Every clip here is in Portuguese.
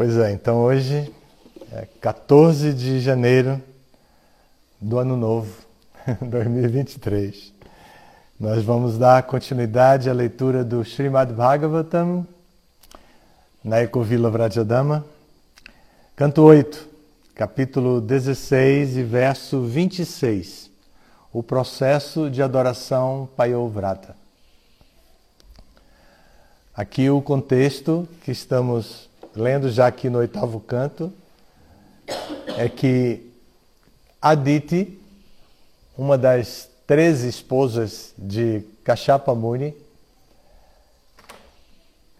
Pois é, então hoje é 14 de janeiro do ano novo, 2023. Nós vamos dar continuidade à leitura do Srimad Bhagavatam na Ecovila Vrajadama, canto 8, capítulo 16 e verso 26, o processo de adoração Payovrata. Aqui o contexto que estamos lendo já aqui no oitavo canto é que Aditi, uma das treze esposas de Kashyapa Muni,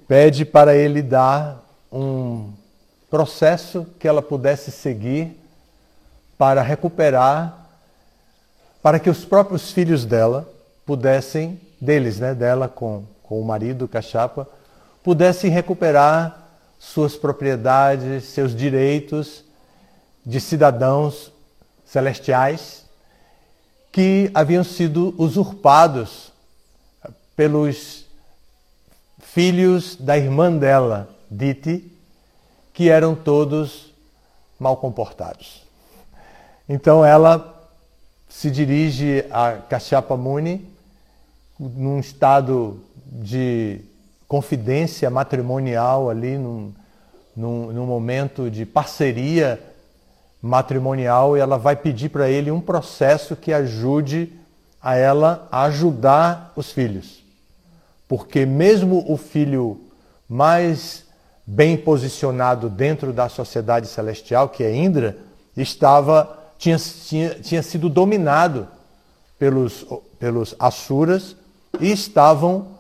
pede para ele dar um processo que ela pudesse seguir para recuperar, para que os próprios filhos dela pudessem, deles, né, dela com, com o marido Kashyapa, pudessem recuperar suas propriedades, seus direitos de cidadãos celestiais que haviam sido usurpados pelos filhos da irmã dela, Diti, que eram todos mal comportados. Então ela se dirige a Kashyapa Muni num estado de confidência matrimonial ali, num, num, num momento de parceria matrimonial, e ela vai pedir para ele um processo que ajude a ela a ajudar os filhos. Porque mesmo o filho mais bem posicionado dentro da sociedade celestial, que é Indra, estava tinha, tinha, tinha sido dominado pelos, pelos Asuras e estavam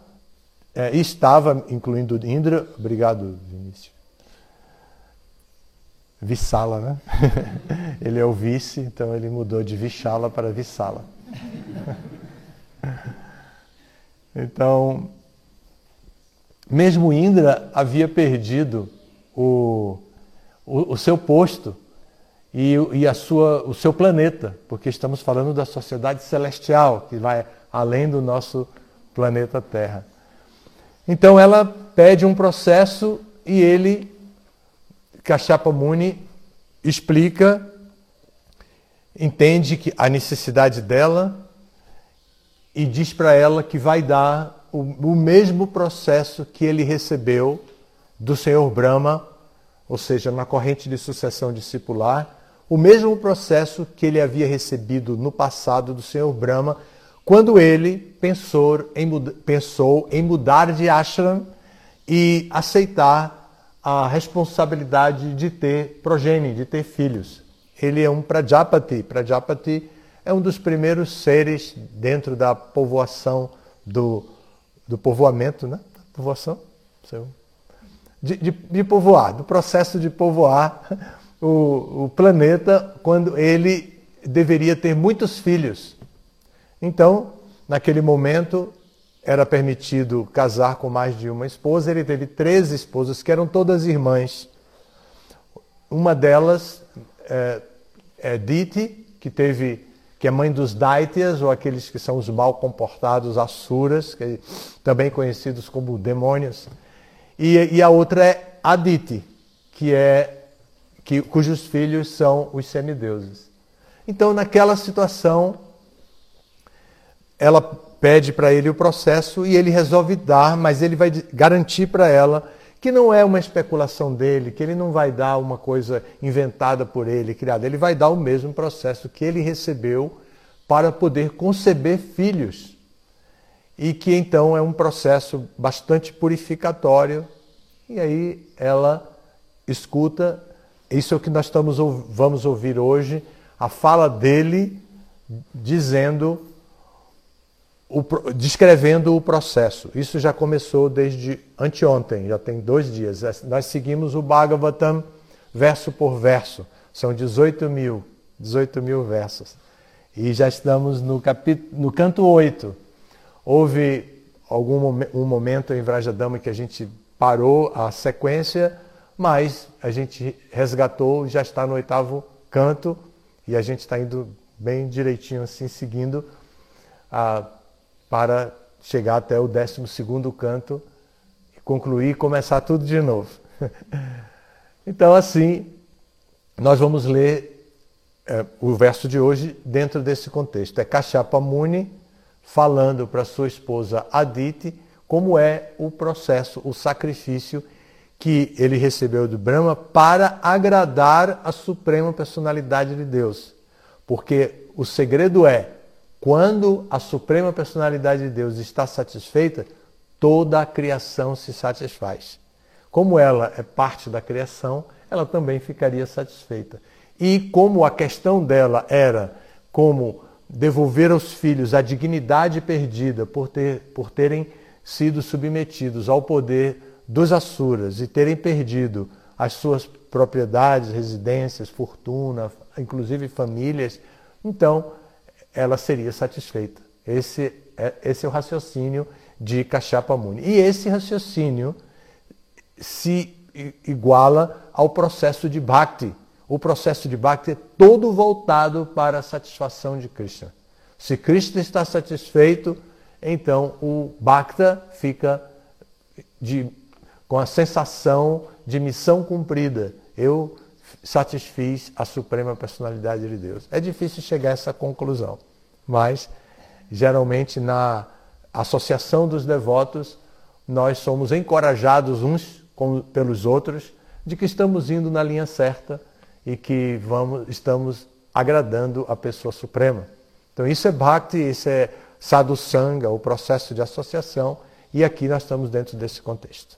é, estava, incluindo Indra, obrigado Vinícius, Vissala, né? ele é o vice, então ele mudou de Vishala para Vissala. então, mesmo Indra havia perdido o, o, o seu posto e, e, a sua, o seu planeta, porque estamos falando da sociedade celestial, que vai além do nosso planeta Terra. Então ela pede um processo e ele, Kashyapa Muni, explica, entende que a necessidade dela e diz para ela que vai dar o, o mesmo processo que ele recebeu do Senhor Brahma, ou seja, na corrente de sucessão discipular, o mesmo processo que ele havia recebido no passado do Senhor Brahma quando ele pensou em, pensou em mudar de ashram e aceitar a responsabilidade de ter progenie, de ter filhos. Ele é um Prajapati. Prajapati é um dos primeiros seres dentro da povoação do, do povoamento, né? Povoação? De, de, de povoar, do processo de povoar o, o planeta quando ele deveria ter muitos filhos. Então, naquele momento, era permitido casar com mais de uma esposa. Ele teve três esposas, que eram todas irmãs. Uma delas é, é Diti, que teve que é mãe dos Daityas, ou aqueles que são os mal comportados Asuras, que, também conhecidos como demônios. E, e a outra é Aditi, que é que, cujos filhos são os semideuses. Então, naquela situação, ela pede para ele o processo e ele resolve dar, mas ele vai garantir para ela que não é uma especulação dele, que ele não vai dar uma coisa inventada por ele, criada. Ele vai dar o mesmo processo que ele recebeu para poder conceber filhos. E que então é um processo bastante purificatório. E aí ela escuta, isso é o que nós estamos, vamos ouvir hoje, a fala dele dizendo o, descrevendo o processo. Isso já começou desde anteontem, já tem dois dias. Nós seguimos o Bhagavatam verso por verso. São 18 mil, 18 mil versos. E já estamos no, capítulo, no canto 8. Houve algum um momento em Vrajadama que a gente parou a sequência, mas a gente resgatou, já está no oitavo canto e a gente está indo bem direitinho assim, seguindo a para chegar até o 12 canto, concluir e começar tudo de novo. Então, assim, nós vamos ler é, o verso de hoje dentro desse contexto. É Kashapa Muni falando para sua esposa Aditi como é o processo, o sacrifício que ele recebeu de Brahma para agradar a suprema personalidade de Deus. Porque o segredo é, quando a suprema personalidade de Deus está satisfeita, toda a criação se satisfaz. Como ela é parte da criação, ela também ficaria satisfeita. E como a questão dela era como devolver aos filhos a dignidade perdida por, ter, por terem sido submetidos ao poder dos Asuras e terem perdido as suas propriedades, residências, fortuna, inclusive famílias, então ela seria satisfeita. Esse é, esse é o raciocínio de Kashapa Muni. E esse raciocínio se iguala ao processo de Bhakti. O processo de Bhakti é todo voltado para a satisfação de Krishna. Se Krishna está satisfeito, então o Bhakta fica de, com a sensação de missão cumprida. Eu satisfiz a suprema personalidade de Deus. É difícil chegar a essa conclusão, mas geralmente na associação dos devotos nós somos encorajados uns pelos outros de que estamos indo na linha certa e que vamos, estamos agradando a pessoa suprema. Então isso é bhakti, isso é sadhu sangha, o processo de associação, e aqui nós estamos dentro desse contexto.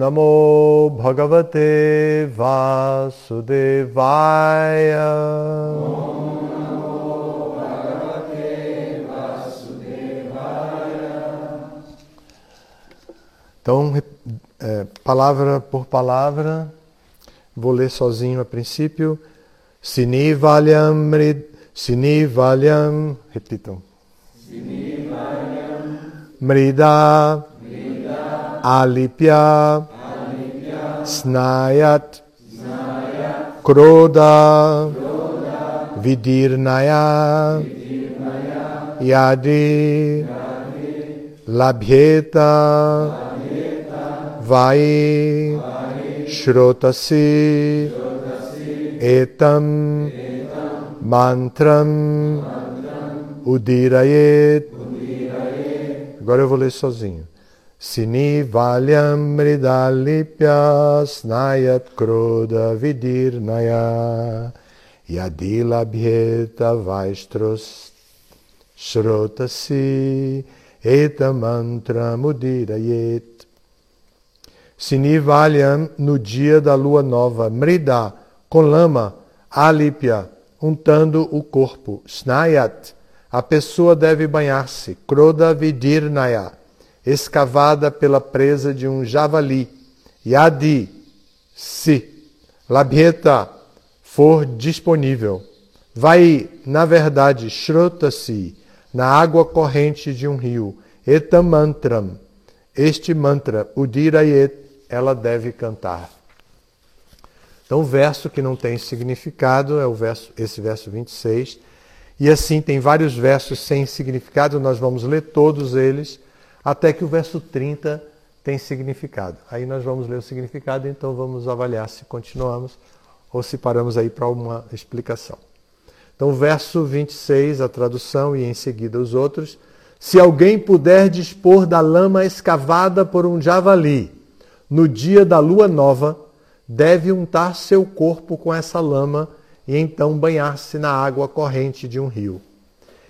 Namo Bhagavate Vasudevaya. Om Namo Bhagavate Vasudevaya. Então, é, palavra por palavra, vou ler sozinho a princípio. Sinivalyam, sinivalyam, repitam. Sinivalyam, mrida, mrida alipya snayat, kroda, vidirnaya, yadi, labhyeta, vai. Shrotasi. Etam. Mantram. Udirayet. Agora eu vou ler sozinho. Sini valyam mridalipya snayat kroda vidirnaya yadilabhyeta vaistros shrotasi etam mantram udirayet. Sinivalyam no dia da lua nova, Mrida, com lama, Alipya, untando o corpo, Snayat, a pessoa deve banhar-se, Kroda Vidirnaya, escavada pela presa de um javali, Yadi, se, Labheta, for disponível. Vai, na verdade, Shrota-se, na água corrente de um rio, Etamantram, este mantra, Udirayet, ela deve cantar. Então, o verso que não tem significado é o verso, esse verso 26. E assim, tem vários versos sem significado, nós vamos ler todos eles, até que o verso 30 tem significado. Aí nós vamos ler o significado, então vamos avaliar se continuamos ou se paramos aí para uma explicação. Então, verso 26, a tradução, e em seguida os outros. Se alguém puder dispor da lama escavada por um javali, no dia da lua nova, deve untar seu corpo com essa lama e então banhar-se na água corrente de um rio.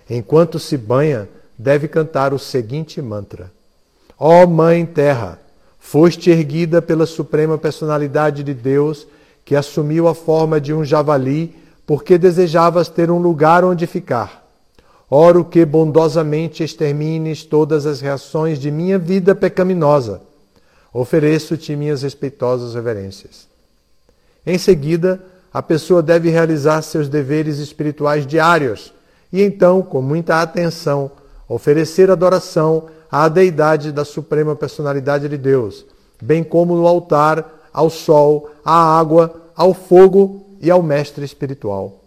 Enquanto se banha, deve cantar o seguinte mantra: Ó oh Mãe Terra, foste erguida pela suprema personalidade de Deus que assumiu a forma de um javali porque desejavas ter um lugar onde ficar. Oro que bondosamente extermines todas as reações de minha vida pecaminosa Ofereço-te minhas respeitosas reverências. Em seguida, a pessoa deve realizar seus deveres espirituais diários, e então, com muita atenção, oferecer adoração à deidade da suprema personalidade de Deus, bem como no altar ao sol, à água, ao fogo e ao mestre espiritual.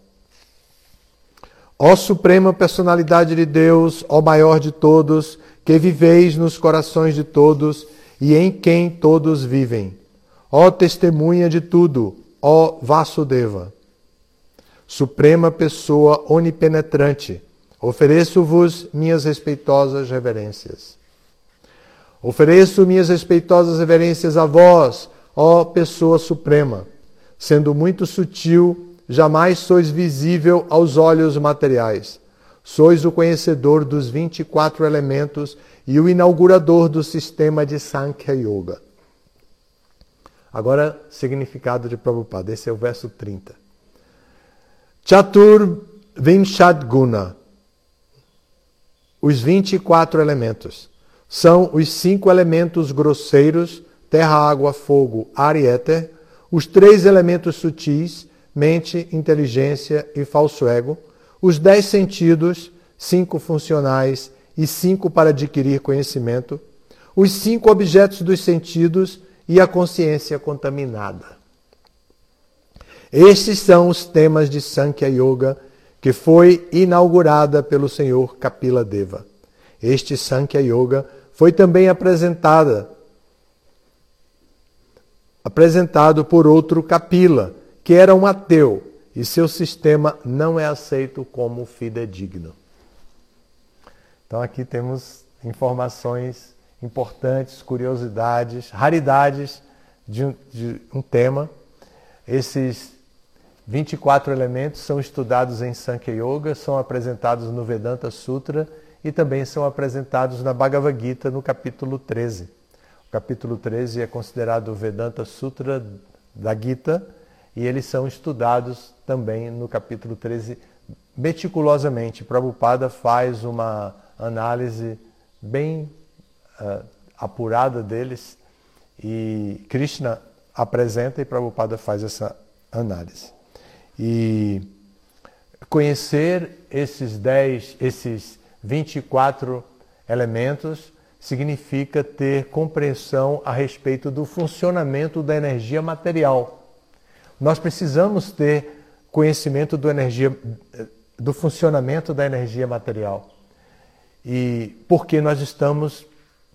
Ó suprema personalidade de Deus, ó maior de todos, que viveis nos corações de todos e em quem todos vivem. Ó testemunha de tudo, ó Vasudeva. Suprema pessoa onipenetrante, ofereço-vos minhas respeitosas reverências. Ofereço minhas respeitosas reverências a vós, ó pessoa suprema. Sendo muito sutil, jamais sois visível aos olhos materiais. Sois o conhecedor dos 24 elementos e o inaugurador do sistema de Sankhya Yoga. Agora, significado de Prabhupada. Esse é o verso 30. Chatur Vimshad Guna. Os 24 elementos. São os cinco elementos grosseiros, terra, água, fogo, ar e éter, os três elementos sutis, mente, inteligência e falso ego, os dez sentidos, cinco funcionais e cinco para adquirir conhecimento, os cinco objetos dos sentidos e a consciência contaminada. Estes são os temas de Sankhya Yoga que foi inaugurada pelo senhor Kapila Deva. Este Sankhya Yoga foi também apresentada apresentado por outro Kapila, que era um ateu, e seu sistema não é aceito como fidedigno. Então aqui temos informações importantes, curiosidades, raridades de um, de um tema. Esses 24 elementos são estudados em Sankhya Yoga, são apresentados no Vedanta Sutra e também são apresentados na Bhagavad Gita no capítulo 13 capítulo 13 é considerado o Vedanta Sutra da Gita e eles são estudados também no capítulo 13 meticulosamente. Prabhupada faz uma análise bem uh, apurada deles e Krishna apresenta e Prabhupada faz essa análise. E conhecer esses 10, esses 24 elementos significa ter compreensão a respeito do funcionamento da energia material. Nós precisamos ter conhecimento do, energia, do funcionamento da energia material. E porque nós estamos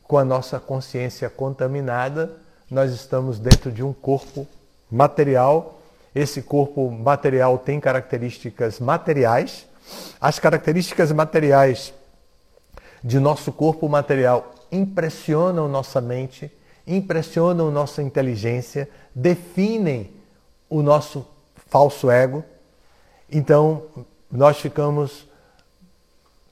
com a nossa consciência contaminada, nós estamos dentro de um corpo material. Esse corpo material tem características materiais. As características materiais de nosso corpo material impressionam nossa mente, impressionam nossa inteligência, definem o nosso falso ego. Então, nós ficamos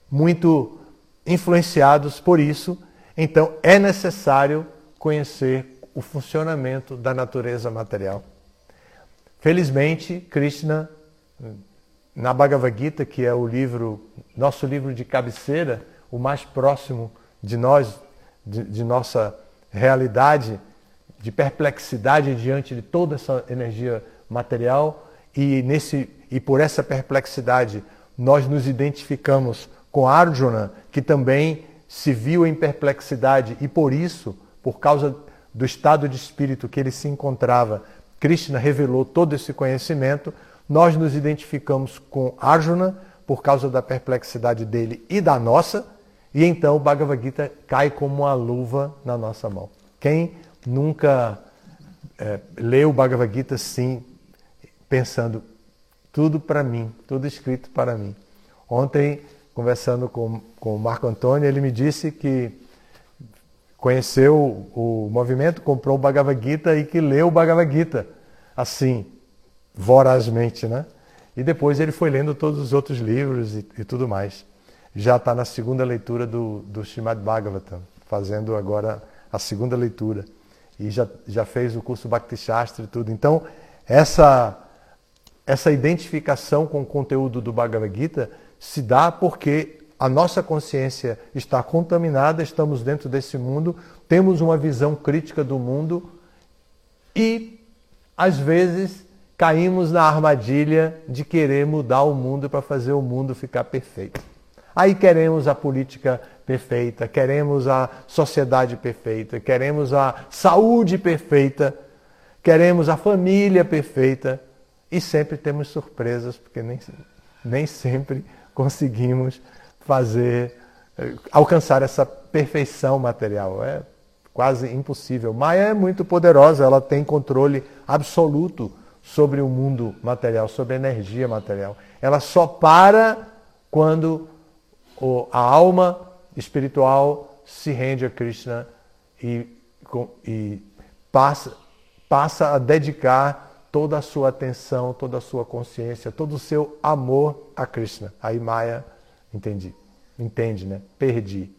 muito influenciados por isso. Então, é necessário conhecer o funcionamento da natureza material. Felizmente, Krishna, na Bhagavad Gita, que é o livro, nosso livro de cabeceira, o mais próximo de nós, de, de nossa realidade, de perplexidade diante de toda essa energia material e nesse e por essa perplexidade nós nos identificamos com Arjuna, que também se viu em perplexidade e por isso, por causa do estado de espírito que ele se encontrava, Krishna revelou todo esse conhecimento. Nós nos identificamos com Arjuna por causa da perplexidade dele e da nossa e então o Bhagavad Gita cai como uma luva na nossa mão. Quem nunca é, leu o Bhagavad Gita sim, pensando tudo para mim, tudo escrito para mim. Ontem, conversando com, com o Marco Antônio, ele me disse que conheceu o movimento, comprou o Bhagavad Gita e que leu o Bhagavad Gita assim, vorazmente, né? E depois ele foi lendo todos os outros livros e, e tudo mais já está na segunda leitura do, do Srimad Bhagavatam, fazendo agora a segunda leitura. E já, já fez o curso Bhakti Shastra e tudo. Então, essa, essa identificação com o conteúdo do Bhagavad Gita se dá porque a nossa consciência está contaminada, estamos dentro desse mundo, temos uma visão crítica do mundo e, às vezes, caímos na armadilha de querer mudar o mundo para fazer o mundo ficar perfeito. Aí queremos a política perfeita, queremos a sociedade perfeita, queremos a saúde perfeita, queremos a família perfeita e sempre temos surpresas, porque nem, nem sempre conseguimos fazer, eh, alcançar essa perfeição material. É quase impossível. Maia é muito poderosa, ela tem controle absoluto sobre o mundo material, sobre a energia material. Ela só para quando a alma espiritual se rende a Krishna e, e passa, passa a dedicar toda a sua atenção, toda a sua consciência, todo o seu amor a Krishna. Aí Maya, entendi. Entende, né? Perdi.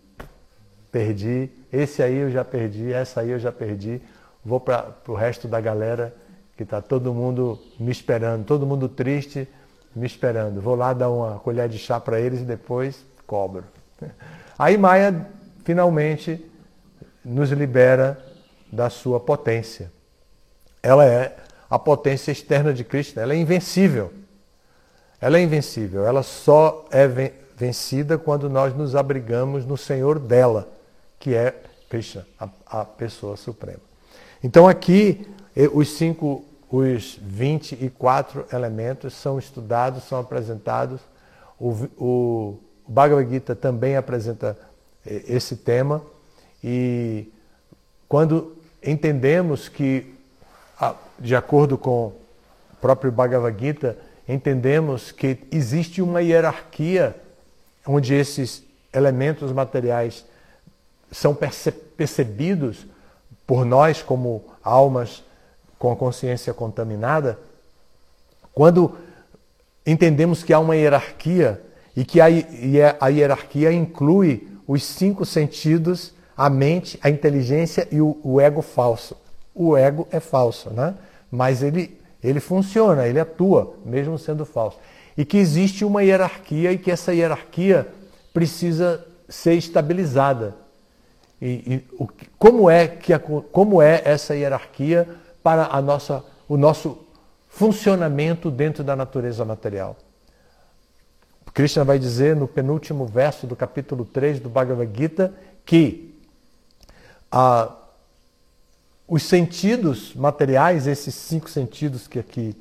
Perdi. Esse aí eu já perdi, essa aí eu já perdi. Vou para o resto da galera que está todo mundo me esperando, todo mundo triste me esperando. Vou lá dar uma colher de chá para eles e depois cobro. Aí Maia finalmente nos libera da sua potência. Ela é a potência externa de Cristo, ela é invencível. Ela é invencível, ela só é vencida quando nós nos abrigamos no Senhor dela, que é Krishna, a, a pessoa suprema. Então aqui os cinco os 24 elementos são estudados, são apresentados. O, o Bhagavad Gita também apresenta esse tema. E quando entendemos que, de acordo com o próprio Bhagavad Gita, entendemos que existe uma hierarquia onde esses elementos materiais são percebidos por nós como almas com a consciência contaminada, quando entendemos que há uma hierarquia e que a, a hierarquia inclui os cinco sentidos, a mente, a inteligência e o, o ego falso. O ego é falso, né? mas ele, ele funciona, ele atua, mesmo sendo falso. E que existe uma hierarquia e que essa hierarquia precisa ser estabilizada. E, e o, como, é que como é essa hierarquia para a nossa, o nosso funcionamento dentro da natureza material. Krishna vai dizer no penúltimo verso do capítulo 3 do Bhagavad Gita que os sentidos materiais, esses cinco sentidos que aqui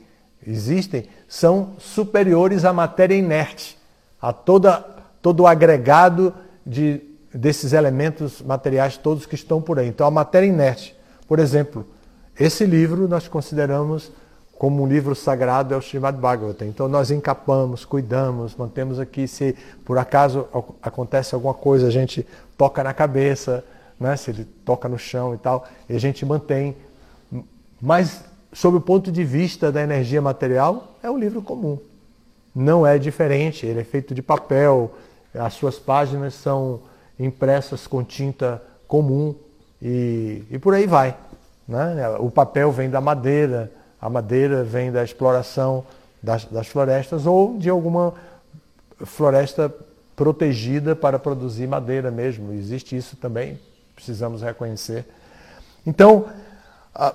existem, são superiores à matéria inerte, a toda, todo o agregado de, desses elementos materiais todos que estão por aí. Então, a matéria inerte, por exemplo, esse livro nós consideramos como um livro sagrado é o Srimad Bhagavatam. Então nós encapamos, cuidamos, mantemos aqui. Se por acaso acontece alguma coisa, a gente toca na cabeça, né? se ele toca no chão e tal, e a gente mantém. Mas, sob o ponto de vista da energia material, é um livro comum. Não é diferente, ele é feito de papel, as suas páginas são impressas com tinta comum e, e por aí vai. Né? O papel vem da madeira, a madeira vem da exploração das, das florestas ou de alguma floresta protegida para produzir madeira mesmo. Existe isso também, precisamos reconhecer. Então, a,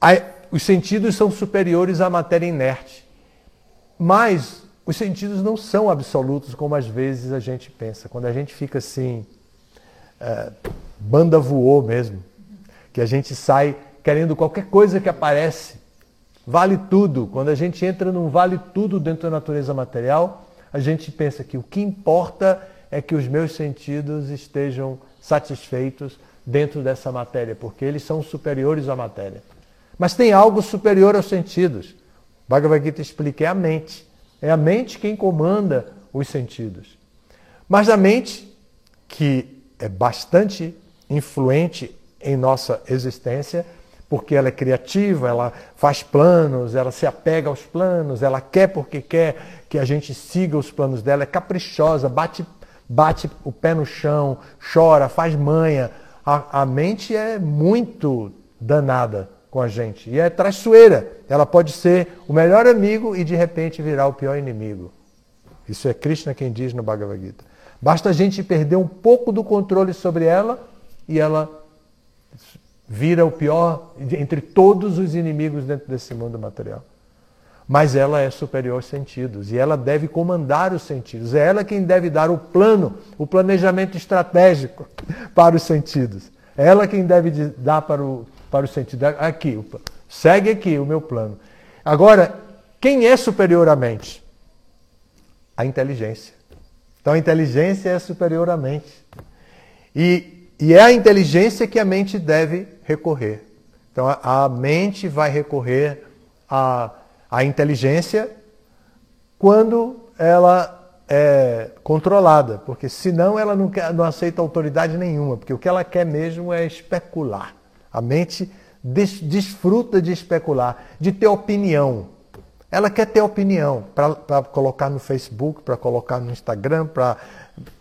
a, os sentidos são superiores à matéria inerte. Mas os sentidos não são absolutos como às vezes a gente pensa. Quando a gente fica assim, é, banda voou mesmo, que a gente sai querendo qualquer coisa que aparece. Vale tudo. Quando a gente entra num vale tudo dentro da natureza material, a gente pensa que o que importa é que os meus sentidos estejam satisfeitos dentro dessa matéria, porque eles são superiores à matéria. Mas tem algo superior aos sentidos. Bhagavad Gita explica, é a mente. É a mente quem comanda os sentidos. Mas a mente, que é bastante influente em nossa existência, porque ela é criativa, ela faz planos, ela se apega aos planos, ela quer porque quer que a gente siga os planos dela, é caprichosa, bate, bate o pé no chão, chora, faz manha. A, a mente é muito danada com a gente e é traiçoeira. Ela pode ser o melhor amigo e de repente virar o pior inimigo. Isso é Krishna quem diz no Bhagavad Gita. Basta a gente perder um pouco do controle sobre ela e ela vira o pior entre todos os inimigos dentro desse mundo material. mas ela é superior aos sentidos e ela deve comandar os sentidos. É ela quem deve dar o plano, o planejamento estratégico para os sentidos. É ela quem deve dar para o, para o sentido. Aqui, segue aqui o meu plano. Agora, quem é superior à mente? A inteligência. Então a inteligência é superior à mente. E, e é a inteligência que a mente deve recorrer. Então a, a mente vai recorrer à, à inteligência quando ela é controlada, porque senão ela não, quer, não aceita autoridade nenhuma, porque o que ela quer mesmo é especular. A mente des, desfruta de especular, de ter opinião. Ela quer ter opinião para colocar no Facebook, para colocar no Instagram, para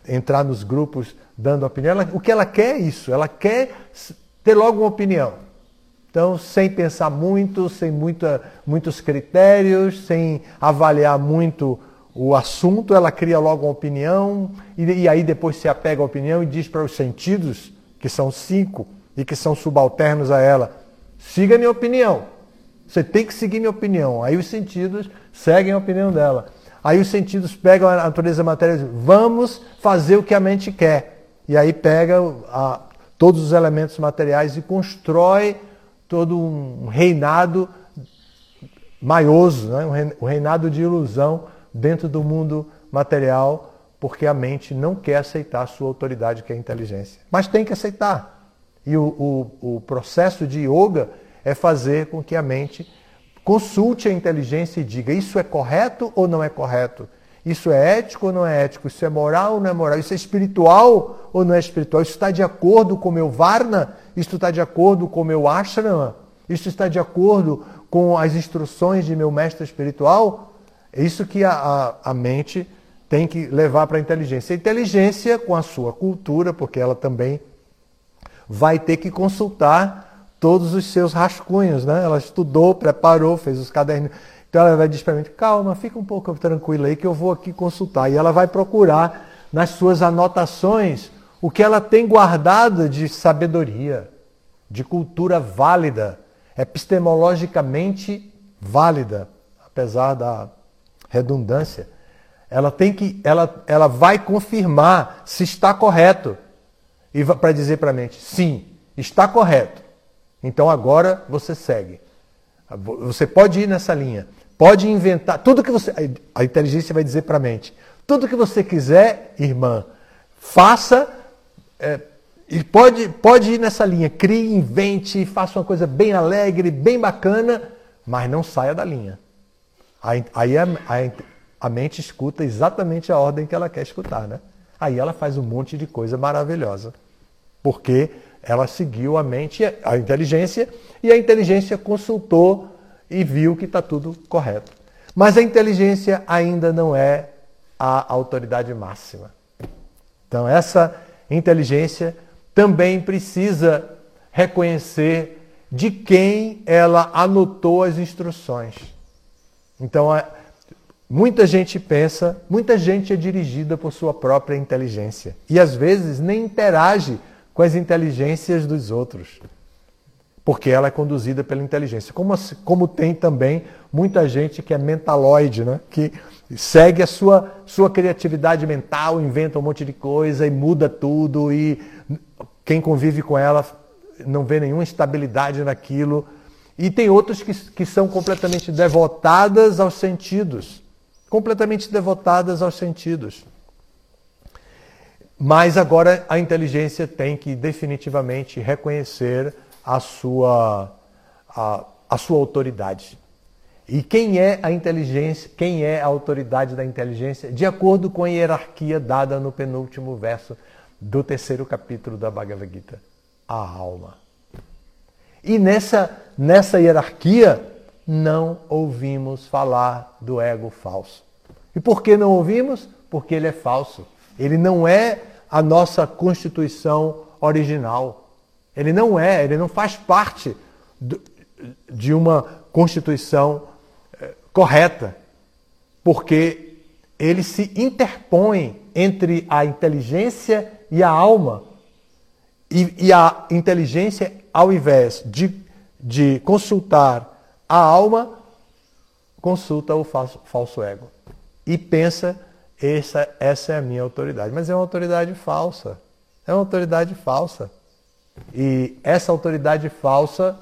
entrar nos grupos dando opinião. Ela, o que ela quer é isso, ela quer ter logo uma opinião. Então, sem pensar muito, sem muita, muitos critérios, sem avaliar muito o assunto, ela cria logo uma opinião e, e aí depois se apega à opinião e diz para os sentidos, que são cinco e que são subalternos a ela, siga minha opinião. Você tem que seguir minha opinião. Aí os sentidos seguem a opinião dela. Aí os sentidos pegam a natureza matéria e dizem, vamos fazer o que a mente quer. E aí pega a, todos os elementos materiais e constrói todo um reinado maioso, né? um reinado de ilusão dentro do mundo material, porque a mente não quer aceitar a sua autoridade, que é a inteligência. Mas tem que aceitar. E o, o, o processo de yoga é fazer com que a mente consulte a inteligência e diga: isso é correto ou não é correto? Isso é ético ou não é ético? Isso é moral ou não é moral? Isso é espiritual ou não é espiritual? Isso está de acordo com o meu Varna? Isso está de acordo com o meu Ashrama? Isso está de acordo com as instruções de meu mestre espiritual? É isso que a, a, a mente tem que levar para a inteligência. A inteligência, com a sua cultura, porque ela também vai ter que consultar todos os seus rascunhos, né? Ela estudou, preparou, fez os cadernos. Então ela vai dizer para mim, calma, fica um pouco tranquila aí que eu vou aqui consultar. E ela vai procurar nas suas anotações o que ela tem guardado de sabedoria, de cultura válida, epistemologicamente válida, apesar da redundância. Ela tem que, ela, ela vai confirmar se está correto e para dizer para a mente, sim, está correto. Então agora você segue. Você pode ir nessa linha. Pode inventar tudo que você. A inteligência vai dizer para a mente: tudo que você quiser, irmã, faça. É, e pode, pode ir nessa linha. Crie, invente, faça uma coisa bem alegre, bem bacana, mas não saia da linha. Aí a, a, a mente escuta exatamente a ordem que ela quer escutar, né? Aí ela faz um monte de coisa maravilhosa. Porque ela seguiu a mente, a inteligência, e a inteligência consultou e viu que está tudo correto. Mas a inteligência ainda não é a autoridade máxima. Então, essa inteligência também precisa reconhecer de quem ela anotou as instruções. Então, muita gente pensa, muita gente é dirigida por sua própria inteligência e às vezes nem interage com as inteligências dos outros. Porque ela é conduzida pela inteligência. Como, como tem também muita gente que é mentaloide, né? que segue a sua, sua criatividade mental, inventa um monte de coisa e muda tudo, e quem convive com ela não vê nenhuma estabilidade naquilo. E tem outros que, que são completamente devotadas aos sentidos. Completamente devotadas aos sentidos. Mas agora a inteligência tem que definitivamente reconhecer a sua, a, a sua autoridade. E quem é a inteligência, quem é a autoridade da inteligência? De acordo com a hierarquia dada no penúltimo verso do terceiro capítulo da Bhagavad Gita, a alma. E nessa, nessa hierarquia não ouvimos falar do ego falso. E por que não ouvimos? Porque ele é falso. Ele não é a nossa Constituição original. Ele não é, ele não faz parte de uma Constituição eh, correta, porque ele se interpõe entre a inteligência e a alma. E, e a inteligência, ao invés de, de consultar a alma, consulta o falso, falso ego e pensa essa, essa é a minha autoridade. Mas é uma autoridade falsa. É uma autoridade falsa. E essa autoridade falsa,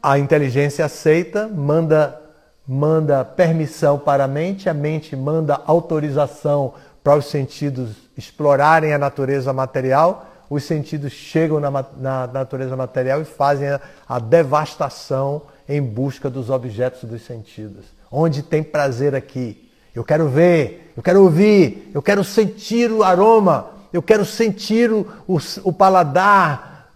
a inteligência aceita, manda, manda permissão para a mente, a mente manda autorização para os sentidos explorarem a natureza material, os sentidos chegam na, na natureza material e fazem a, a devastação em busca dos objetos dos sentidos. Onde tem prazer aqui? Eu quero ver, eu quero ouvir, eu quero sentir o aroma, eu quero sentir o, o, o paladar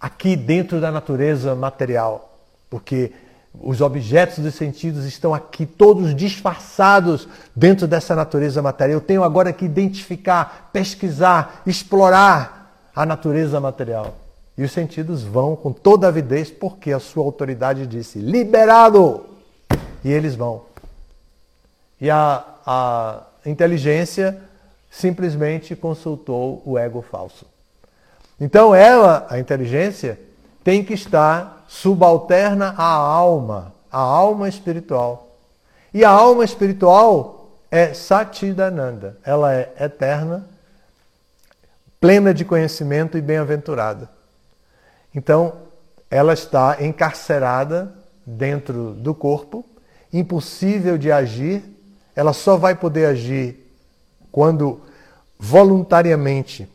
aqui dentro da natureza material. Porque os objetos dos sentidos estão aqui todos disfarçados dentro dessa natureza material. Eu tenho agora que identificar, pesquisar, explorar a natureza material. E os sentidos vão com toda avidez, porque a sua autoridade disse: liberado! E eles vão. E a, a inteligência simplesmente consultou o ego falso. Então ela, a inteligência, tem que estar subalterna à alma, à alma espiritual. E a alma espiritual é Satidananda. Ela é eterna, plena de conhecimento e bem-aventurada. Então, ela está encarcerada dentro do corpo, impossível de agir, ela só vai poder agir quando voluntariamente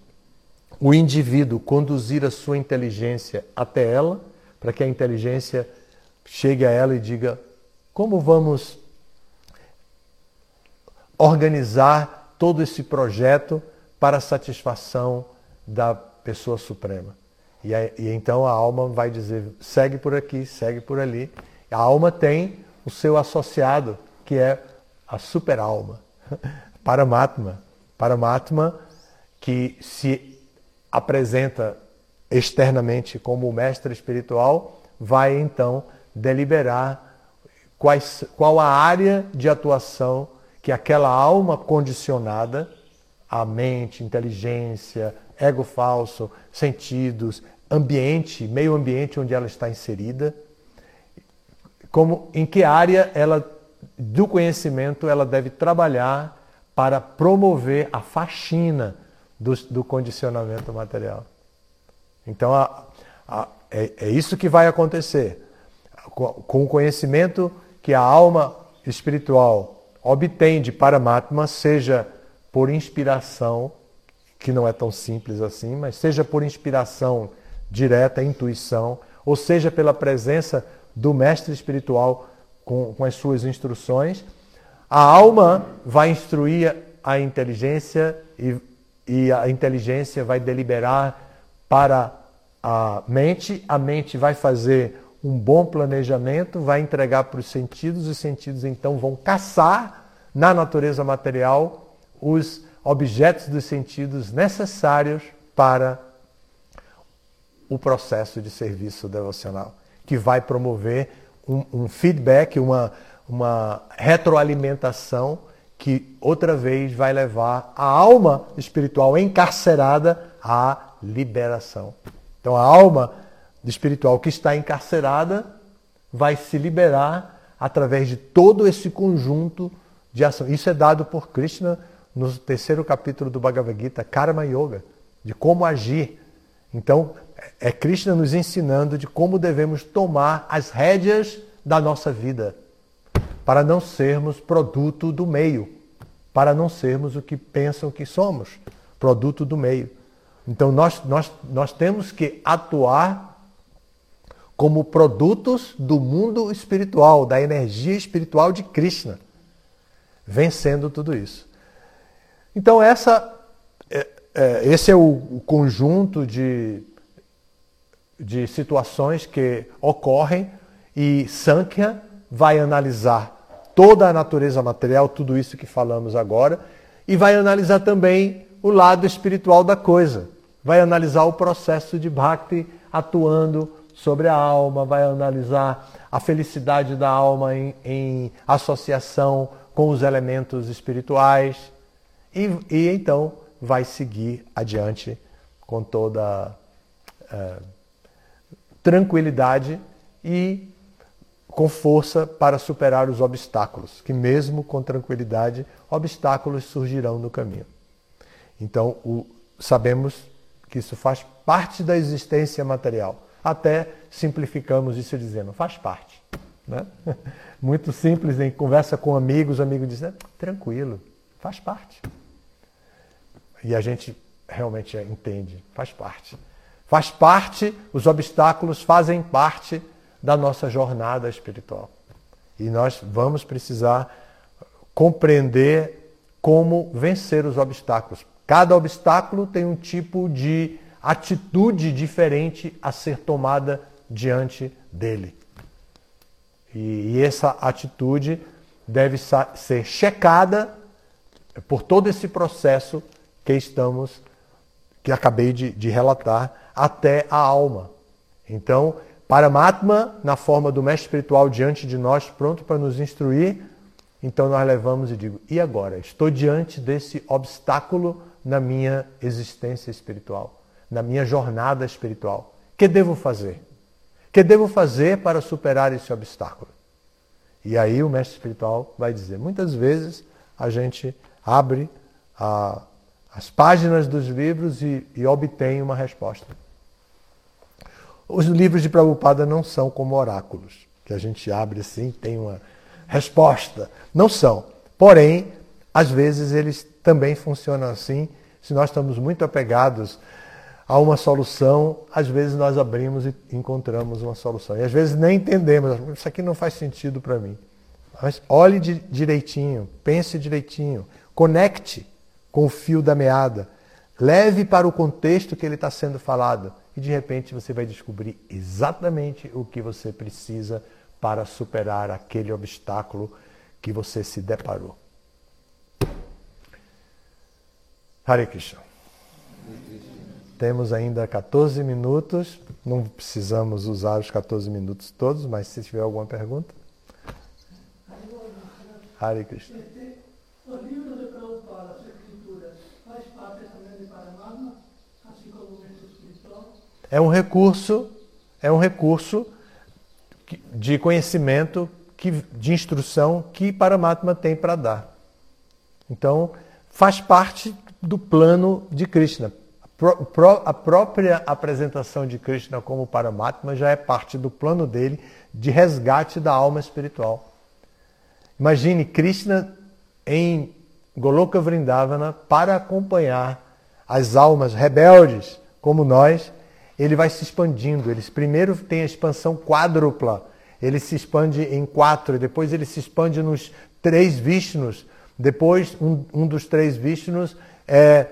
o indivíduo conduzir a sua inteligência até ela, para que a inteligência chegue a ela e diga como vamos organizar todo esse projeto para a satisfação da pessoa suprema. E, e, então a alma vai dizer, segue por aqui, segue por ali. A alma tem o seu associado, que é a super-alma, Paramatma. Paramatma, que se apresenta externamente como o mestre espiritual, vai então deliberar quais, qual a área de atuação que aquela alma condicionada, a mente, inteligência, ego falso, sentidos, ambiente, meio ambiente onde ela está inserida, como em que área ela do conhecimento ela deve trabalhar para promover a faxina do, do condicionamento material. Então a, a, é, é, isso que vai acontecer. Com, com o conhecimento que a alma espiritual obtém de Paramatma, seja por inspiração, que não é tão simples assim, mas seja por inspiração direta, intuição, ou seja pela presença do mestre espiritual com, com as suas instruções, a alma vai instruir a inteligência e, e a inteligência vai deliberar para a mente, a mente vai fazer um bom planejamento, vai entregar para os sentidos, os sentidos então vão caçar na natureza material os objetos dos sentidos necessários para o processo de serviço devocional, que vai promover um, um feedback, uma, uma retroalimentação que outra vez vai levar a alma espiritual encarcerada à liberação. Então a alma espiritual que está encarcerada vai se liberar através de todo esse conjunto de ação. Isso é dado por Krishna no terceiro capítulo do Bhagavad Gita, Karma Yoga, de como agir. Então, é Krishna nos ensinando de como devemos tomar as rédeas da nossa vida, para não sermos produto do meio, para não sermos o que pensam que somos, produto do meio. Então nós, nós, nós temos que atuar como produtos do mundo espiritual, da energia espiritual de Krishna, vencendo tudo isso. Então essa, é, é, esse é o conjunto de de situações que ocorrem e Sankhya vai analisar toda a natureza material, tudo isso que falamos agora, e vai analisar também o lado espiritual da coisa. Vai analisar o processo de Bhakti atuando sobre a alma, vai analisar a felicidade da alma em, em associação com os elementos espirituais e, e, então vai seguir adiante com toda. Uh, tranquilidade e com força para superar os obstáculos, que mesmo com tranquilidade, obstáculos surgirão no caminho. Então, o, sabemos que isso faz parte da existência material. Até simplificamos isso dizendo, faz parte. Né? Muito simples, em conversa com amigos, o amigo diz, tranquilo, faz parte. E a gente realmente entende, faz parte. Faz parte, os obstáculos fazem parte da nossa jornada espiritual. E nós vamos precisar compreender como vencer os obstáculos. Cada obstáculo tem um tipo de atitude diferente a ser tomada diante dele. E, e essa atitude deve ser checada por todo esse processo que estamos, que acabei de, de relatar, até a alma. Então, Paramatma, na forma do mestre espiritual diante de nós, pronto para nos instruir, então nós levamos e digo: e agora? Estou diante desse obstáculo na minha existência espiritual, na minha jornada espiritual. O que devo fazer? O que devo fazer para superar esse obstáculo? E aí o mestre espiritual vai dizer: muitas vezes a gente abre a, as páginas dos livros e, e obtém uma resposta. Os livros de Prabhupada não são como oráculos, que a gente abre assim tem uma resposta. Não são. Porém, às vezes eles também funcionam assim. Se nós estamos muito apegados a uma solução, às vezes nós abrimos e encontramos uma solução. E às vezes nem entendemos, isso aqui não faz sentido para mim. Mas olhe direitinho, pense direitinho, conecte com o fio da meada, leve para o contexto que ele está sendo falado e de repente você vai descobrir exatamente o que você precisa para superar aquele obstáculo que você se deparou. Hare Krishna. Temos ainda 14 minutos, não precisamos usar os 14 minutos todos, mas se tiver alguma pergunta. Hare Krishna. O livro de Prabhupada, as escrituras, faz parte também de Paramatma, assim como o espiritual? É um recurso, é um recurso de conhecimento, que, de instrução que Paramatma tem para dar. Então, faz parte do plano de Krishna. A própria apresentação de Krishna como Paramatma já é parte do plano dele de resgate da alma espiritual. Imagine Krishna em Goloka Vrindavana para acompanhar as almas rebeldes como nós. Ele vai se expandindo. Ele primeiro tem a expansão quádrupla. Ele se expande em quatro, depois ele se expande nos três Vishnus. Depois, um, um dos três Vishnus é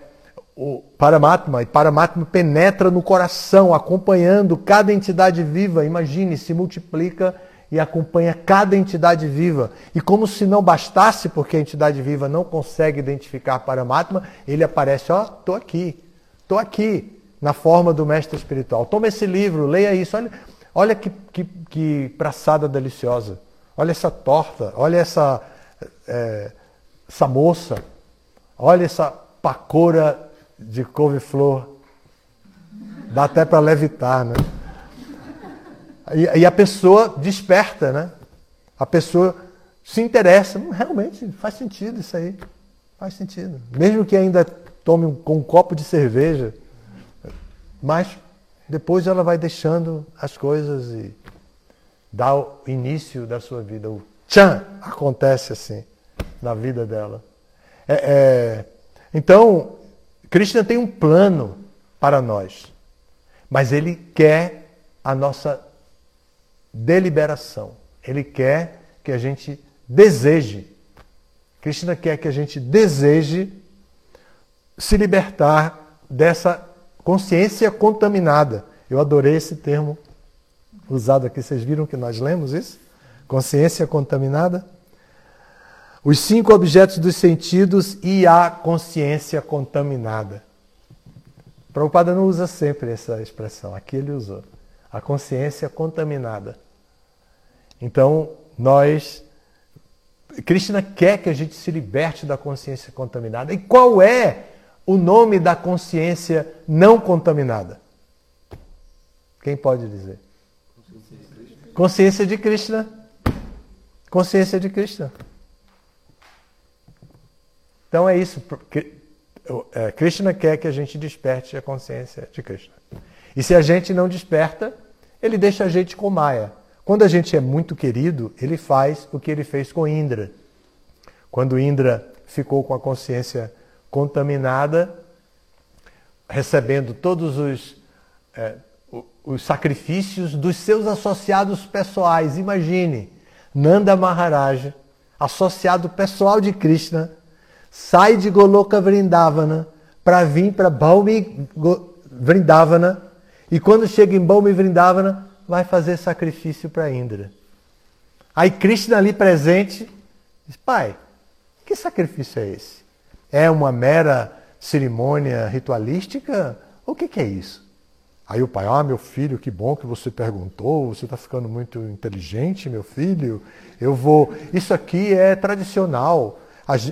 o Paramatma, e Paramatma penetra no coração, acompanhando cada entidade viva. Imagine, se multiplica e acompanha cada entidade viva. E como se não bastasse, porque a entidade viva não consegue identificar Paramatma, ele aparece, ó, oh, tô aqui, tô aqui, na forma do mestre espiritual. Toma esse livro, leia isso. Olha, olha que, que, que praçada deliciosa. Olha essa torta, olha essa, é, essa moça, olha essa pacoura de couve-flor. Dá até para levitar, né? E, e, a pessoa desperta, né? A pessoa se interessa. Hum, realmente, faz sentido isso aí. Faz sentido. Mesmo que ainda tome um, um copo de cerveja, mas depois ela vai deixando as coisas e dá o início da sua vida. O tchan acontece assim na vida dela. É, é, então, Krishna tem um plano para nós, mas ele quer a nossa deliberação. Ele quer que a gente deseje. Krishna quer que a gente deseje se libertar dessa consciência contaminada. Eu adorei esse termo usado aqui. Vocês viram que nós lemos isso? Consciência contaminada? os cinco objetos dos sentidos e a consciência contaminada. Prabhupada não usa sempre essa expressão, aqui ele usou. A consciência contaminada. Então, nós. Krishna quer que a gente se liberte da consciência contaminada. E qual é o nome da consciência não contaminada? Quem pode dizer? Consciência de Krishna. consciência de Krishna. Então é isso. É, Krishna quer que a gente desperte a consciência de Krishna. E se a gente não desperta, ele deixa a gente com Maya. Quando a gente é muito querido, ele faz o que ele fez com Indra. Quando Indra ficou com a consciência contaminada, recebendo todos os, é, os sacrifícios dos seus associados pessoais. Imagine, Nanda Maharaj, associado pessoal de Krishna, sai de Goloka Vrindavana para vir para Baumi Vrindavana e quando chega em Baumi Vrindavana vai fazer sacrifício para Indra. Aí Krishna ali presente diz: Pai, que sacrifício é esse? É uma mera cerimônia ritualística? O que, que é isso? Aí o pai, ah, meu filho, que bom que você perguntou, você está ficando muito inteligente, meu filho. Eu vou. Isso aqui é tradicional.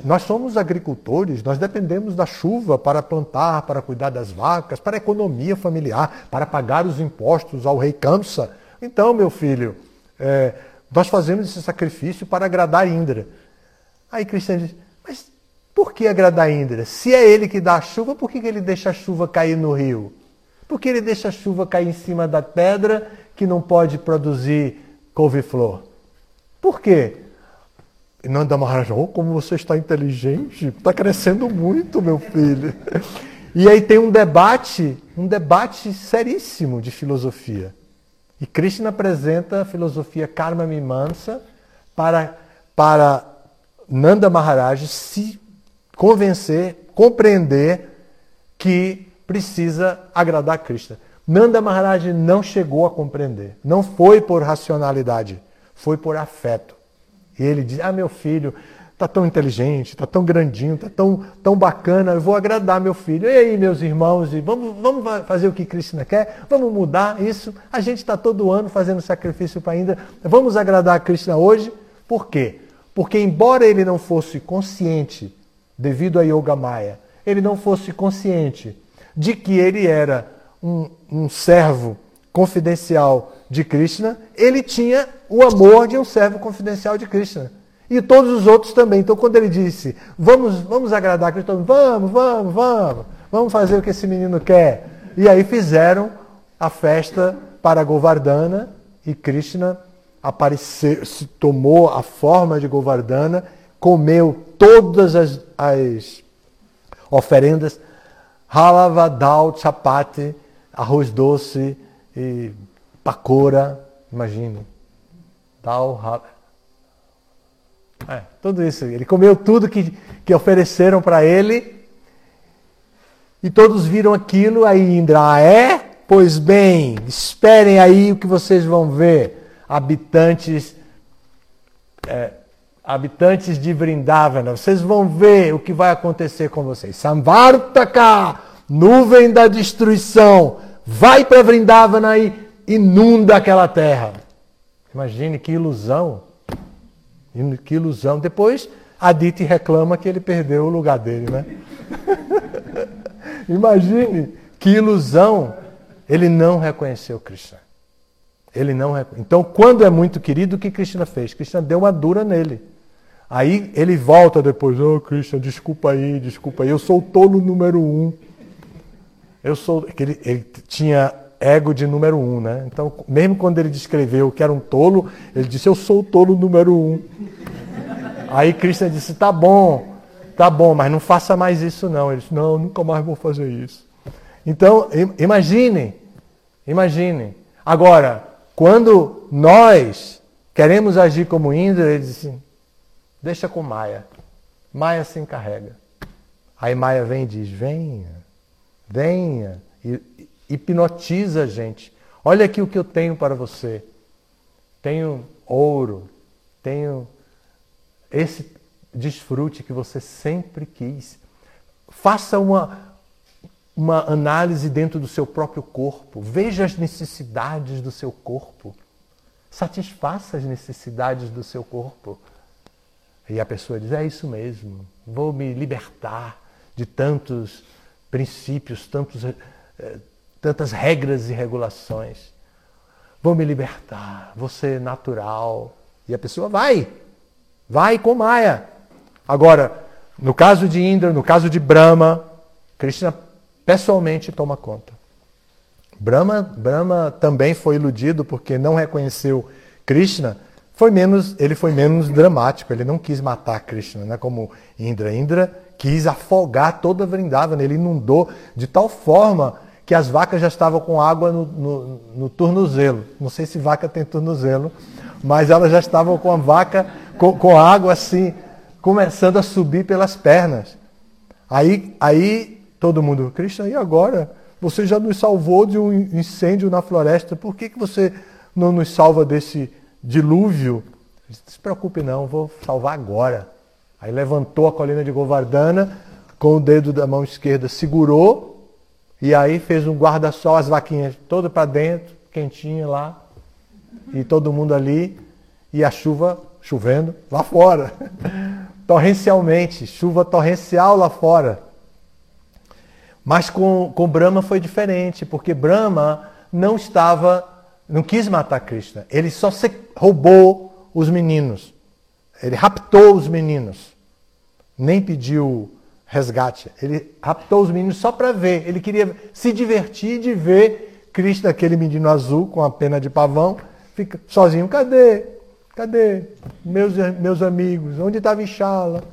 Nós somos agricultores, nós dependemos da chuva para plantar, para cuidar das vacas, para a economia familiar, para pagar os impostos ao rei Kamsa. Então, meu filho, é, nós fazemos esse sacrifício para agradar Indra. Aí Cristian diz, mas por que agradar Indra? Se é ele que dá a chuva, por que ele deixa a chuva cair no rio? Por que ele deixa a chuva cair em cima da pedra que não pode produzir couve-flor? Por quê? Nanda Maharaj, oh, como você está inteligente, está crescendo muito, meu filho. E aí tem um debate, um debate seríssimo de filosofia. E Krishna apresenta a filosofia Karma Mimamsa para, para Nanda Maharaj se convencer, compreender que precisa agradar Krishna. Nanda Maharaj não chegou a compreender. Não foi por racionalidade, foi por afeto. E ele diz: Ah, meu filho, está tão inteligente, está tão grandinho, está tão, tão bacana, eu vou agradar meu filho. E aí, meus irmãos, vamos, vamos fazer o que Krishna quer? Vamos mudar isso? A gente está todo ano fazendo sacrifício para Indra. Vamos agradar a Krishna hoje? Por quê? Porque, embora ele não fosse consciente, devido a Yoga Maya, ele não fosse consciente de que ele era um, um servo confidencial de Krishna, ele tinha o amor de um servo confidencial de Krishna. E todos os outros também. Então, quando ele disse, vamos, vamos agradar Krishna, vamos, vamos, vamos, vamos fazer o que esse menino quer. E aí fizeram a festa para Govardhana e Krishna apareceu, se tomou a forma de Govardhana, comeu todas as, as oferendas, halava, dal, chapati, arroz doce, e Pacora, imagine. Tal, é, tudo isso. Ele comeu tudo que, que ofereceram para ele. E todos viram aquilo, aí Indra, ah, é? Pois bem, esperem aí o que vocês vão ver. Habitantes, é, habitantes de Vrindavana, vocês vão ver o que vai acontecer com vocês. Samvartaka, nuvem da destruição vai para Vrindavana e inunda aquela terra. Imagine que ilusão. Que ilusão. Depois Aditi reclama que ele perdeu o lugar dele, né? Imagine que ilusão. Ele não reconheceu Krishna. Ele não Então, quando é muito querido, o que Krishna fez? Krishna deu uma dura nele. Aí ele volta depois, oh Krishna, desculpa aí, desculpa aí, eu sou o tolo número um. Eu sou. Ele, ele tinha ego de número um, né? Então, mesmo quando ele descreveu que era um tolo, ele disse: Eu sou o tolo número um. Aí Krishna disse: Tá bom, tá bom, mas não faça mais isso não. Ele disse: Não, nunca mais vou fazer isso. Então, imaginem, imaginem. Agora, quando nós queremos agir como Indra, ele disse: Deixa com Maia. Maia se encarrega. Aí Maia vem e diz: Venha. Venha, hipnotiza a gente. Olha aqui o que eu tenho para você. Tenho ouro, tenho esse desfrute que você sempre quis. Faça uma, uma análise dentro do seu próprio corpo. Veja as necessidades do seu corpo. Satisfaça as necessidades do seu corpo. E a pessoa diz: É isso mesmo, vou me libertar de tantos princípios, tantos, eh, tantas regras e regulações. Vou me libertar, vou ser natural. E a pessoa vai, Vai com Maya. Agora, no caso de Indra, no caso de Brahma, Krishna pessoalmente toma conta. Brahma, Brahma também foi iludido porque não reconheceu Krishna. Foi menos, ele foi menos dramático. Ele não quis matar Krishna, né? Como Indra. Indra quis afogar toda a Vrindavana. Ele inundou de tal forma que as vacas já estavam com água no, no, no tornozelo. Não sei se vaca tem tornozelo, mas elas já estavam com a vaca com, com água assim, começando a subir pelas pernas. Aí, aí todo mundo, Krishna, e agora? Você já nos salvou de um incêndio na floresta, por que, que você não nos salva desse dilúvio? Não se preocupe não, vou salvar agora. Aí levantou a colina de Govardhana, com o dedo da mão esquerda segurou, e aí fez um guarda-sol, as vaquinhas todas para dentro, quentinha lá, e todo mundo ali, e a chuva chovendo lá fora, torrencialmente, chuva torrencial lá fora. Mas com, com Brahma foi diferente, porque Brahma não estava, não quis matar Krishna. Ele só roubou os meninos. Ele raptou os meninos. Nem pediu resgate. Ele raptou os meninos só para ver. Ele queria se divertir de ver Krishna, aquele menino azul com a pena de pavão, fica sozinho. Cadê? Cadê? Meus, meus amigos. Onde está Vichala?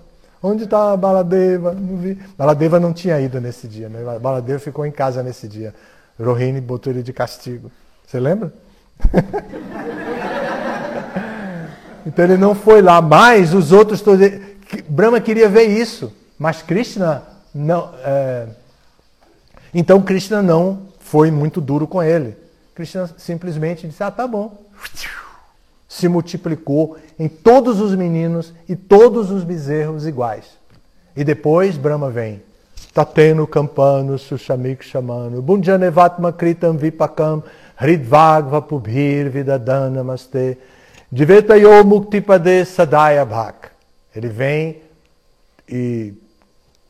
Onde está Baladeva? Não vi. Baladeva não tinha ido nesse dia, né? Baladeva ficou em casa nesse dia. Rohini botou ele de castigo. Você lembra? então ele não foi lá, mas os outros todos. Brahma queria ver isso, mas Krishna não. É... Então Krishna não foi muito duro com ele. Krishna simplesmente disse: Ah, tá bom se multiplicou em todos os meninos e todos os bezerros iguais. E depois Brahma vem. Tateno Campano, Sushamik Shamano, Bunjanevatma Kritam Vipakam, Hridvagva Pubhir Vidadana Namaste, Divetayo Muktipade Sadaya Bhak. Ele vem e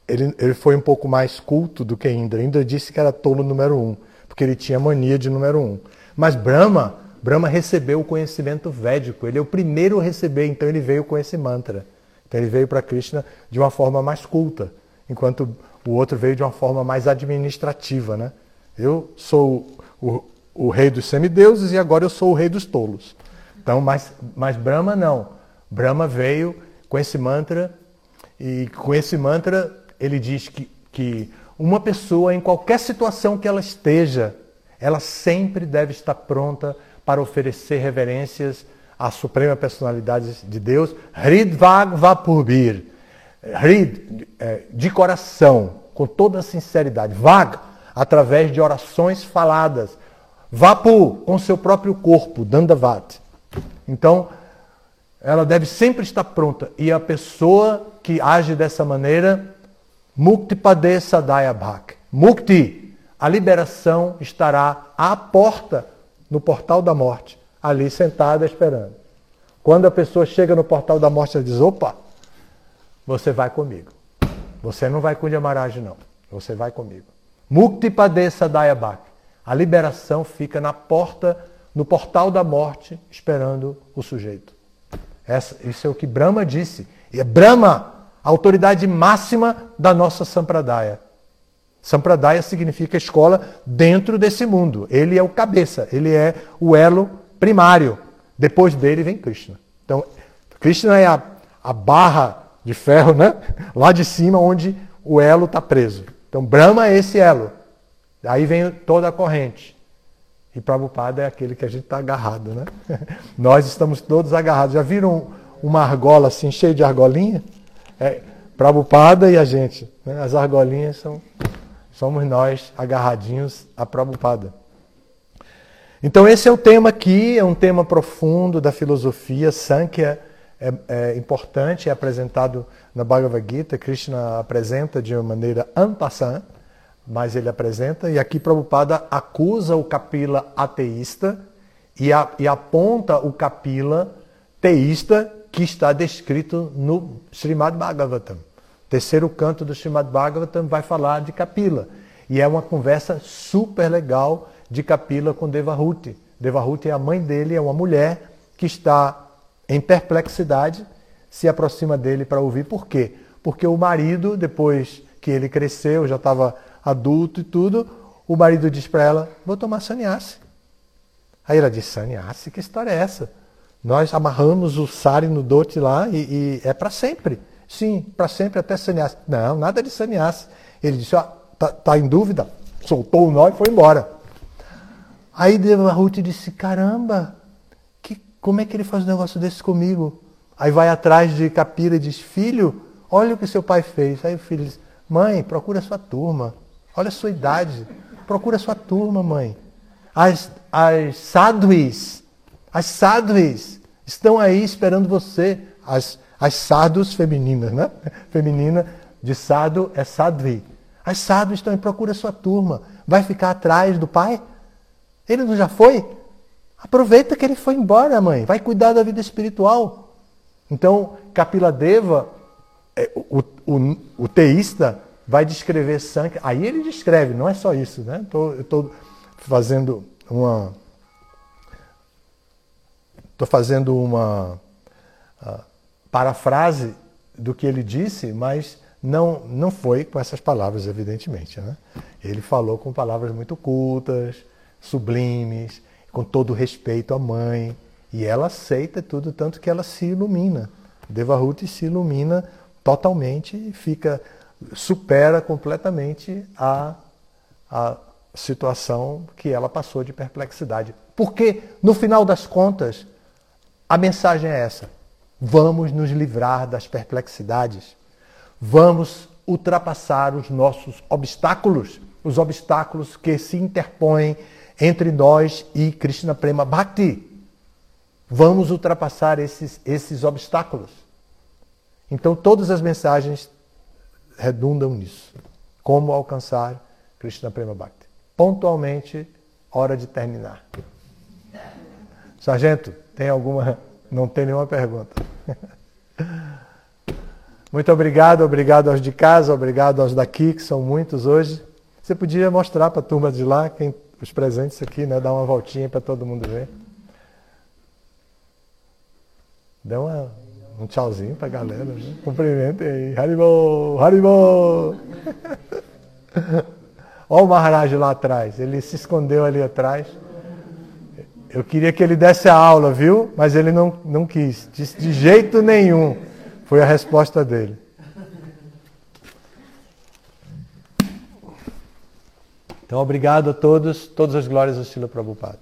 ele, ele foi um pouco mais culto do que Indra. Indra disse que era tolo número um, porque ele tinha mania de número um. Mas Brahma Brahma recebeu o conhecimento védico, ele é o primeiro a receber, então ele veio com esse mantra. Então ele veio para Krishna de uma forma mais culta, enquanto o outro veio de uma forma mais administrativa. Né? Eu sou o, o rei dos semideuses e agora eu sou o rei dos tolos. Então, mas, mas Brahma não. Brahma veio com esse mantra e com esse mantra ele diz que, que uma pessoa, em qualquer situação que ela esteja, ela sempre deve estar pronta para oferecer reverências à suprema personalidade de Deus, Hridvag Vapurbir. Hrid, é, de coração, com toda sinceridade. Vag, através de orações faladas. Vapu, com seu próprio corpo, Dandavat. Então, ela deve sempre estar pronta. E a pessoa que age dessa maneira, Mukti Pade Sadaya Bhak. Mukti, a liberação estará à porta no portal da morte, ali sentada esperando. Quando a pessoa chega no portal da morte, ela diz: opa, você vai comigo. Você não vai com o Yamaraj, não. Você vai comigo. Mukti Padesa Dayabak. A liberação fica na porta, no portal da morte, esperando o sujeito. Essa, isso é o que Brahma disse. E é Brahma, a autoridade máxima da nossa Sampradaya. Sampradaya significa escola dentro desse mundo. Ele é o cabeça, ele é o elo primário. Depois dele vem Krishna. Então, Krishna é a, a barra de ferro, né? Lá de cima onde o elo está preso. Então, Brahma é esse elo. Aí vem toda a corrente. E Prabhupada é aquele que a gente está agarrado, né? Nós estamos todos agarrados. Já viram uma argola assim, cheia de argolinha? É Prabhupada e a gente. Né? As argolinhas são somos nós agarradinhos à Prabhupada. Então esse é o tema aqui, é um tema profundo da filosofia. Sankhya é, é importante, é apresentado na Bhagavad Gita. Krishna apresenta de uma maneira ampassant, mas ele apresenta. E aqui Prabhupada acusa o Kapila ateísta e, a, e aponta o Kapila teísta que está descrito no Srimad Bhagavatam terceiro canto do Srimad Bhagavatam vai falar de Kapila. E é uma conversa super legal de Kapila com Devahuti. Devahuti é a mãe dele, é uma mulher que está em perplexidade se aproxima dele para ouvir. Por quê? Porque o marido, depois que ele cresceu, já estava adulto e tudo, o marido diz para ela: Vou tomar sannyasi. Aí ela diz: Sannyasi, que história é essa? Nós amarramos o sari no dote lá e, e é para sempre. Sim, para sempre até sannyasi. Não, nada de sannyasi. Ele disse: Ó, tá, tá em dúvida? Soltou o nó e foi embora. Aí Deva Ruth disse: Caramba, que, como é que ele faz um negócio desse comigo? Aí vai atrás de Capira e diz: Filho, olha o que seu pai fez. Aí o filho diz: Mãe, procura sua turma. Olha a sua idade. Procura a sua turma, mãe. As, as sadhuis, as sadhuis estão aí esperando você. As, as sadhus femininas, né? Feminina de sadhu é sadhvi. As sadhus estão aí, procura a sua turma. Vai ficar atrás do pai? Ele não já foi? Aproveita que ele foi embora, mãe. Vai cuidar da vida espiritual. Então, Kapila Deva, é, o, o, o teísta, vai descrever Sankhya. Aí ele descreve, não é só isso, né? Tô, eu estou fazendo uma. Estou fazendo uma uh, parafrase do que ele disse, mas não, não foi com essas palavras, evidentemente. Né? Ele falou com palavras muito cultas, sublimes, com todo respeito à mãe. E ela aceita tudo, tanto que ela se ilumina. Devahuti se ilumina totalmente e fica supera completamente a, a situação que ela passou de perplexidade. Porque, no final das contas, a mensagem é essa: vamos nos livrar das perplexidades, vamos ultrapassar os nossos obstáculos, os obstáculos que se interpõem entre nós e Krishna Prema Bhakti. Vamos ultrapassar esses, esses obstáculos. Então, todas as mensagens redundam nisso. Como alcançar Krishna Prema Bhakti. Pontualmente, hora de terminar. Sargento, tem alguma. Não tem nenhuma pergunta. Muito obrigado, obrigado aos de casa, obrigado aos daqui, que são muitos hoje. Você podia mostrar para a turma de lá quem, os presentes aqui, né? Dar uma voltinha para todo mundo ver. Dá uma, um tchauzinho para a galera, né? Cumprimentem aí. Haribo! Haribo! Olha o Maharaj lá atrás. Ele se escondeu ali atrás. Eu queria que ele desse a aula, viu? Mas ele não, não quis. Disse de jeito nenhum. Foi a resposta dele. Então, obrigado a todos. Todas as glórias ao Sila Prabhupada.